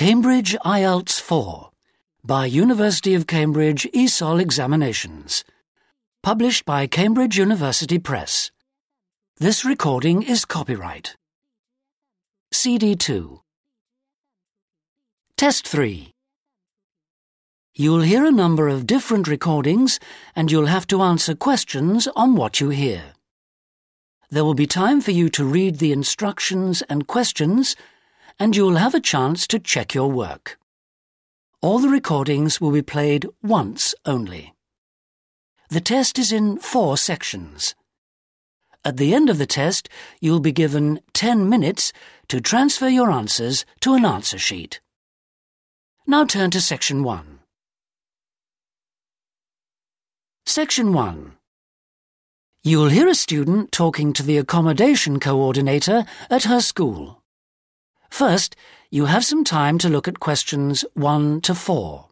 Cambridge IELTS 4 by University of Cambridge ESOL Examinations. Published by Cambridge University Press. This recording is copyright. CD 2 Test 3 You'll hear a number of different recordings and you'll have to answer questions on what you hear. There will be time for you to read the instructions and questions and you'll have a chance to check your work. All the recordings will be played once only. The test is in four sections. At the end of the test, you'll be given 10 minutes to transfer your answers to an answer sheet. Now turn to Section 1. Section 1. You'll hear a student talking to the accommodation coordinator at her school. First, you have some time to look at questions 1 to 4.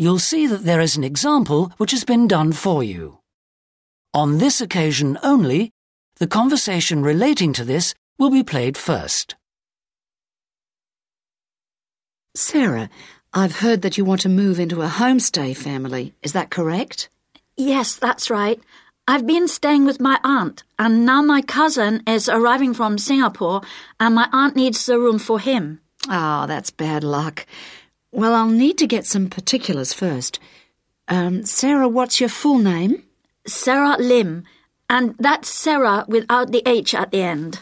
You'll see that there is an example which has been done for you. On this occasion only, the conversation relating to this will be played first. Sarah, I've heard that you want to move into a homestay family. Is that correct? Yes, that's right. I've been staying with my aunt, and now my cousin is arriving from Singapore, and my aunt needs the room for him. Ah, oh, that's bad luck. Well, I'll need to get some particulars first. Um, Sarah, what's your full name? Sarah Lim. And that's Sarah without the H at the end.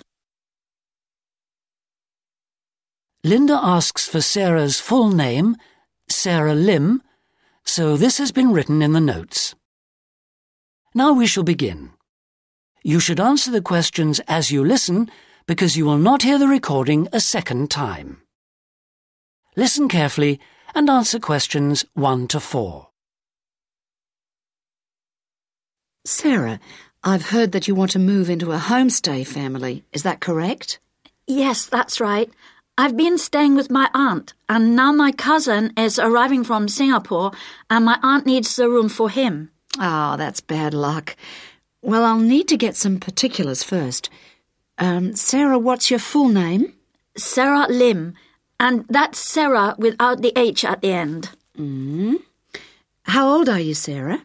Linda asks for Sarah's full name, Sarah Lim, so this has been written in the notes. Now we shall begin. You should answer the questions as you listen because you will not hear the recording a second time. Listen carefully and answer questions 1 to 4. Sarah, I've heard that you want to move into a homestay family. Is that correct? Yes, that's right. I've been staying with my aunt, and now my cousin is arriving from Singapore, and my aunt needs the room for him. Ah, oh, that's bad luck. Well, I'll need to get some particulars first. Um, Sarah, what's your full name? Sarah Lim, and that's Sarah without the H at the end. Mm. How old are you, Sarah?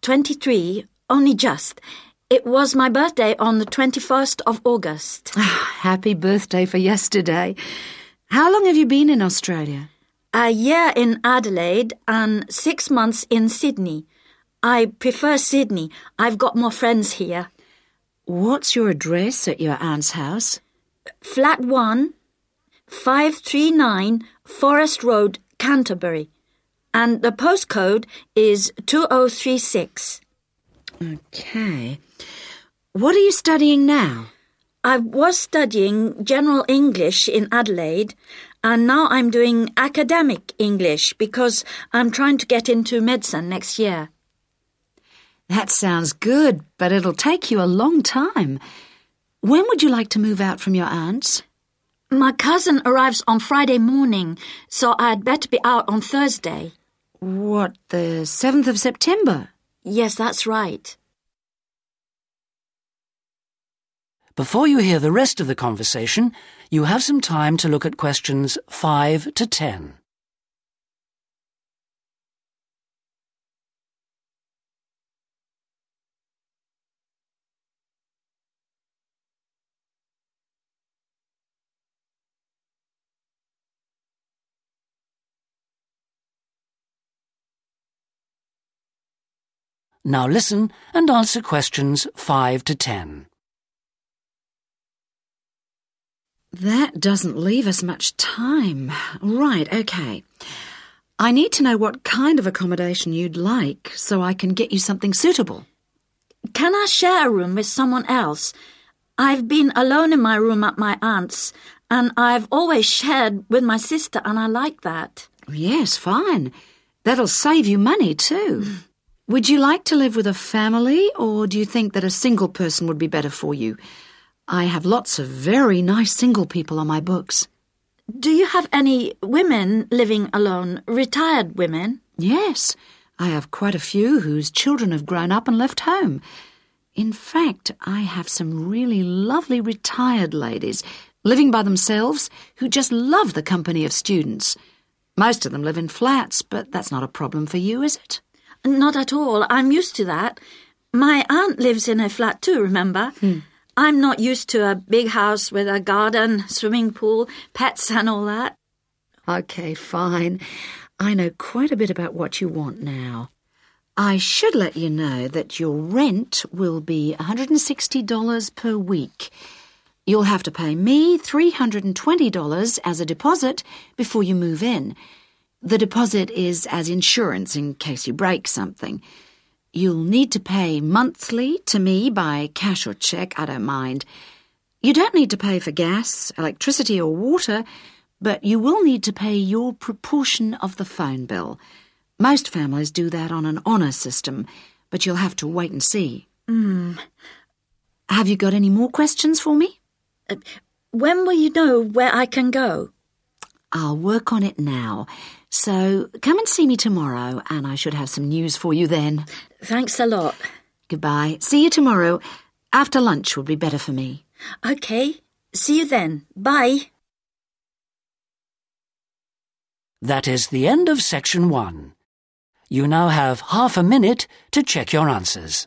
Twenty-three, only just. It was my birthday on the 21st of August. Ah, happy birthday for yesterday. How long have you been in Australia? A year in Adelaide and six months in Sydney. I prefer Sydney. I've got more friends here. What's your address at your aunt's house? Flat 1, 539 Forest Road, Canterbury. And the postcode is 2036. Okay. What are you studying now? I was studying General English in Adelaide, and now I'm doing academic English because I'm trying to get into medicine next year. That sounds good, but it'll take you a long time. When would you like to move out from your aunt's? My cousin arrives on Friday morning, so I'd better be out on Thursday. What, the 7th of September? Yes, that's right. Before you hear the rest of the conversation, you have some time to look at questions 5 to 10. Now listen and answer questions 5 to 10. That doesn't leave us much time. Right, okay. I need to know what kind of accommodation you'd like so I can get you something suitable. Can I share a room with someone else? I've been alone in my room at my aunt's, and I've always shared with my sister, and I like that. Yes, fine. That'll save you money, too. Would you like to live with a family, or do you think that a single person would be better for you? I have lots of very nice single people on my books. Do you have any women living alone, retired women? Yes, I have quite a few whose children have grown up and left home. In fact, I have some really lovely retired ladies living by themselves who just love the company of students. Most of them live in flats, but that's not a problem for you, is it? Not at all. I'm used to that. My aunt lives in a flat too, remember? Hmm. I'm not used to a big house with a garden, swimming pool, pets, and all that. Okay, fine. I know quite a bit about what you want now. I should let you know that your rent will be $160 per week. You'll have to pay me $320 as a deposit before you move in. The deposit is as insurance in case you break something. You'll need to pay monthly to me by cash or check, I don't mind. You don't need to pay for gas, electricity, or water, but you will need to pay your proportion of the phone bill. Most families do that on an honour system, but you'll have to wait and see. Hmm. Have you got any more questions for me? When will you know where I can go? I'll work on it now. So come and see me tomorrow, and I should have some news for you then. Thanks a lot. Goodbye. See you tomorrow. After lunch would be better for me. Okay. See you then. Bye. That is the end of section one. You now have half a minute to check your answers.